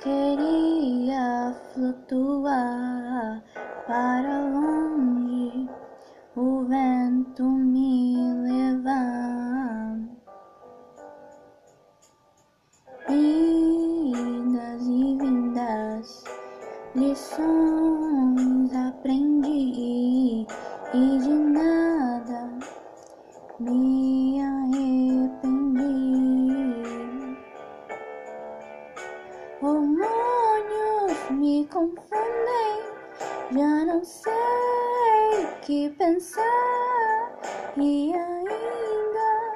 queria flutuar para longe, o vento me levar. Idas e vindas, lições aprendi e de nada me Hormônios me confundem, já não sei o que pensar e ainda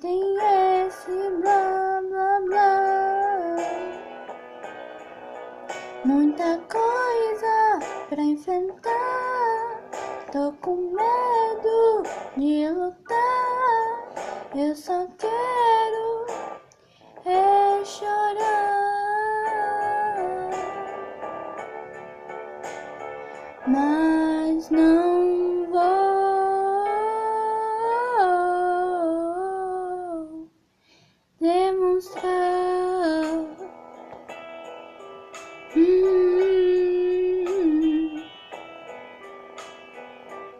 tem esse blá blá blá. Muita coisa pra enfrentar, tô com medo de lutar. Eu só quero mas não vou demonstrar. Hum.